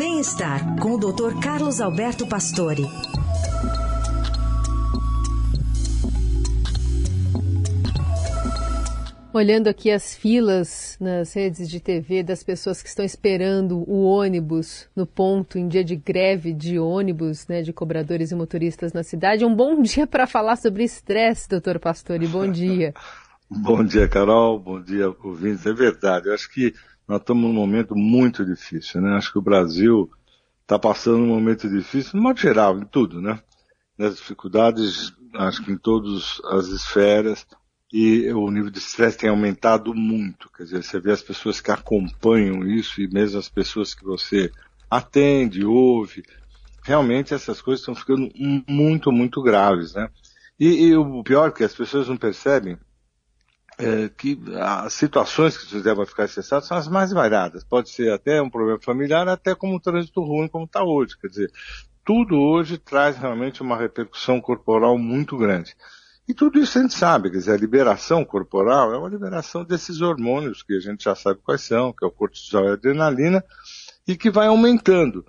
Bem-estar com o Dr. Carlos Alberto Pastore. Olhando aqui as filas nas redes de TV das pessoas que estão esperando o ônibus no ponto em dia de greve de ônibus, né, de cobradores e motoristas na cidade. Um bom dia para falar sobre estresse, doutor Pastore. Bom dia. bom dia, Carol. Bom dia, ouvintes. É verdade. Eu acho que nós estamos num momento muito difícil, né? Acho que o Brasil está passando um momento difícil, no modo geral, em tudo, né? Nas dificuldades, acho que em todas as esferas e o nível de estresse tem aumentado muito. Quer dizer, você vê as pessoas que acompanham isso e mesmo as pessoas que você atende, ouve, realmente essas coisas estão ficando muito, muito graves, né? E, e o pior é que as pessoas não percebem é, que as situações que vocês devem ficar estressados são as mais variadas. Pode ser até um problema familiar, até como um trânsito ruim como está hoje. Quer dizer, tudo hoje traz realmente uma repercussão corporal muito grande. E tudo isso a gente sabe, quer dizer, a liberação corporal é uma liberação desses hormônios que a gente já sabe quais são, que é o cortisol e a adrenalina, e que vai aumentando.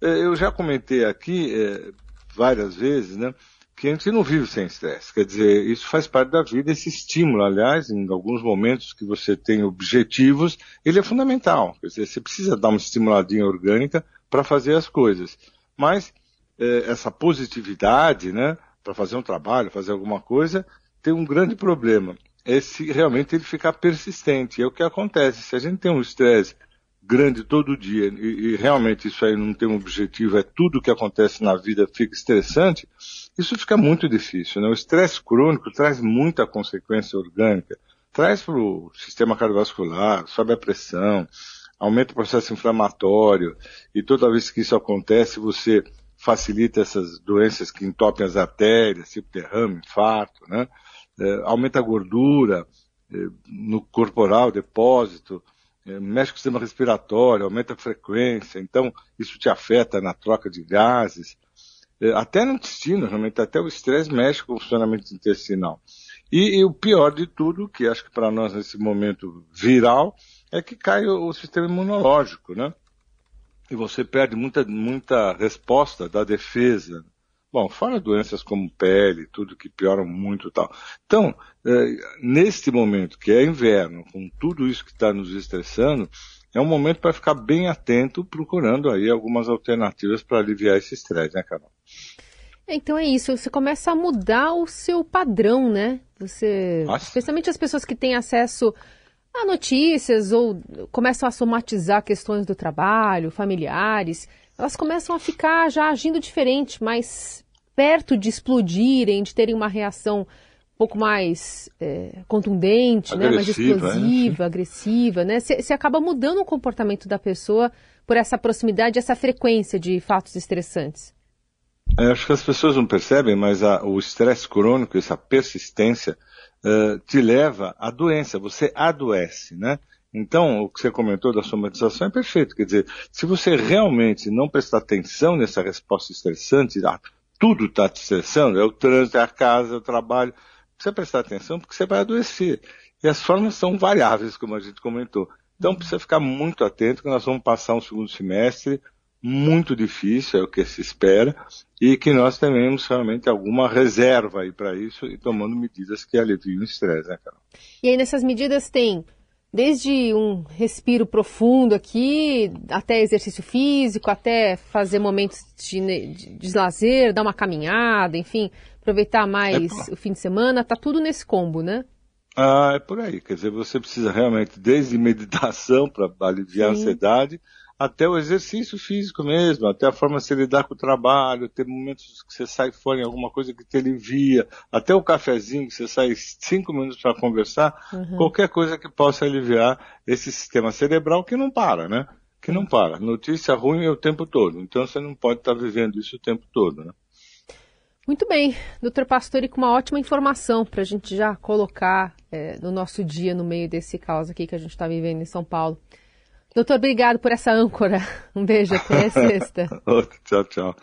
É, eu já comentei aqui é, várias vezes, né, que a gente não vive sem estresse. Quer dizer, isso faz parte da vida, esse estímulo, aliás, em alguns momentos que você tem objetivos, ele é fundamental. Quer dizer, você precisa dar uma estimuladinha orgânica para fazer as coisas. Mas é, essa positividade, né, para fazer um trabalho, fazer alguma coisa, tem um grande problema. É se realmente ele ficar persistente. É o que acontece. Se a gente tem um estresse grande todo dia e, e, realmente isso aí não tem um objetivo, é tudo que acontece na vida fica estressante, isso fica muito difícil. Né? O estresse crônico traz muita consequência orgânica. Traz para o sistema cardiovascular, sobe a pressão, aumenta o processo inflamatório, e toda vez que isso acontece, você facilita essas doenças que entopem as artérias, tipo derrame, infarto, né? É, aumenta a gordura é, no corporal, depósito, é, mexe com o sistema respiratório, aumenta a frequência, então isso te afeta na troca de gases, até no intestino, realmente, até o estresse mexe com o funcionamento intestinal. E, e, o pior de tudo, que acho que para nós nesse momento viral, é que cai o, o sistema imunológico, né? e você perde muita, muita resposta da defesa. Bom, fora doenças como pele, tudo que pioram muito e tal. Então, é, neste momento, que é inverno, com tudo isso que está nos estressando, é um momento para ficar bem atento, procurando aí algumas alternativas para aliviar esse estresse, né, Carol? Então é isso, você começa a mudar o seu padrão, né? Você, Nossa. especialmente as pessoas que têm acesso a notícias ou começam a somatizar questões do trabalho, familiares, elas começam a ficar já agindo diferente, mais perto de explodirem, de terem uma reação um pouco mais é, contundente, né? mais explosiva, é. agressiva, né? Você acaba mudando o comportamento da pessoa por essa proximidade, essa frequência de fatos estressantes. É, acho que as pessoas não percebem, mas a, o estresse crônico, essa persistência, uh, te leva à doença, você adoece, né? Então, o que você comentou da somatização é perfeito. Quer dizer, se você realmente não prestar atenção nessa resposta estressante, ah, tudo está te estressando, é o trânsito, é a casa, é o trabalho, precisa prestar atenção porque você vai adoecer. E as formas são variáveis, como a gente comentou. Então, precisa ficar muito atento que nós vamos passar um segundo semestre muito difícil, é o que se espera, e que nós tenhamos realmente alguma reserva aí para isso e tomando medidas que aliviem o estresse, né, Carol? E aí nessas medidas tem desde um respiro profundo aqui, até exercício físico, até fazer momentos de, de, de lazer, dar uma caminhada, enfim, aproveitar mais é o fim de semana, tá tudo nesse combo, né? Ah, é por aí. Quer dizer, você precisa realmente, desde meditação para aliviar Sim. a ansiedade, até o exercício físico mesmo, até a forma de se lidar com o trabalho, ter momentos que você sai fora em alguma coisa que te alivia, até o cafezinho que você sai cinco minutos para conversar, uhum. qualquer coisa que possa aliviar esse sistema cerebral que não para, né? Que não para. Notícia ruim é o tempo todo, então você não pode estar tá vivendo isso o tempo todo, né? Muito bem, doutor Pastore, com uma ótima informação para a gente já colocar é, no nosso dia, no meio desse caos aqui que a gente está vivendo em São Paulo. Doutor, obrigado por essa âncora. Um beijo, até sexta. tchau, tchau.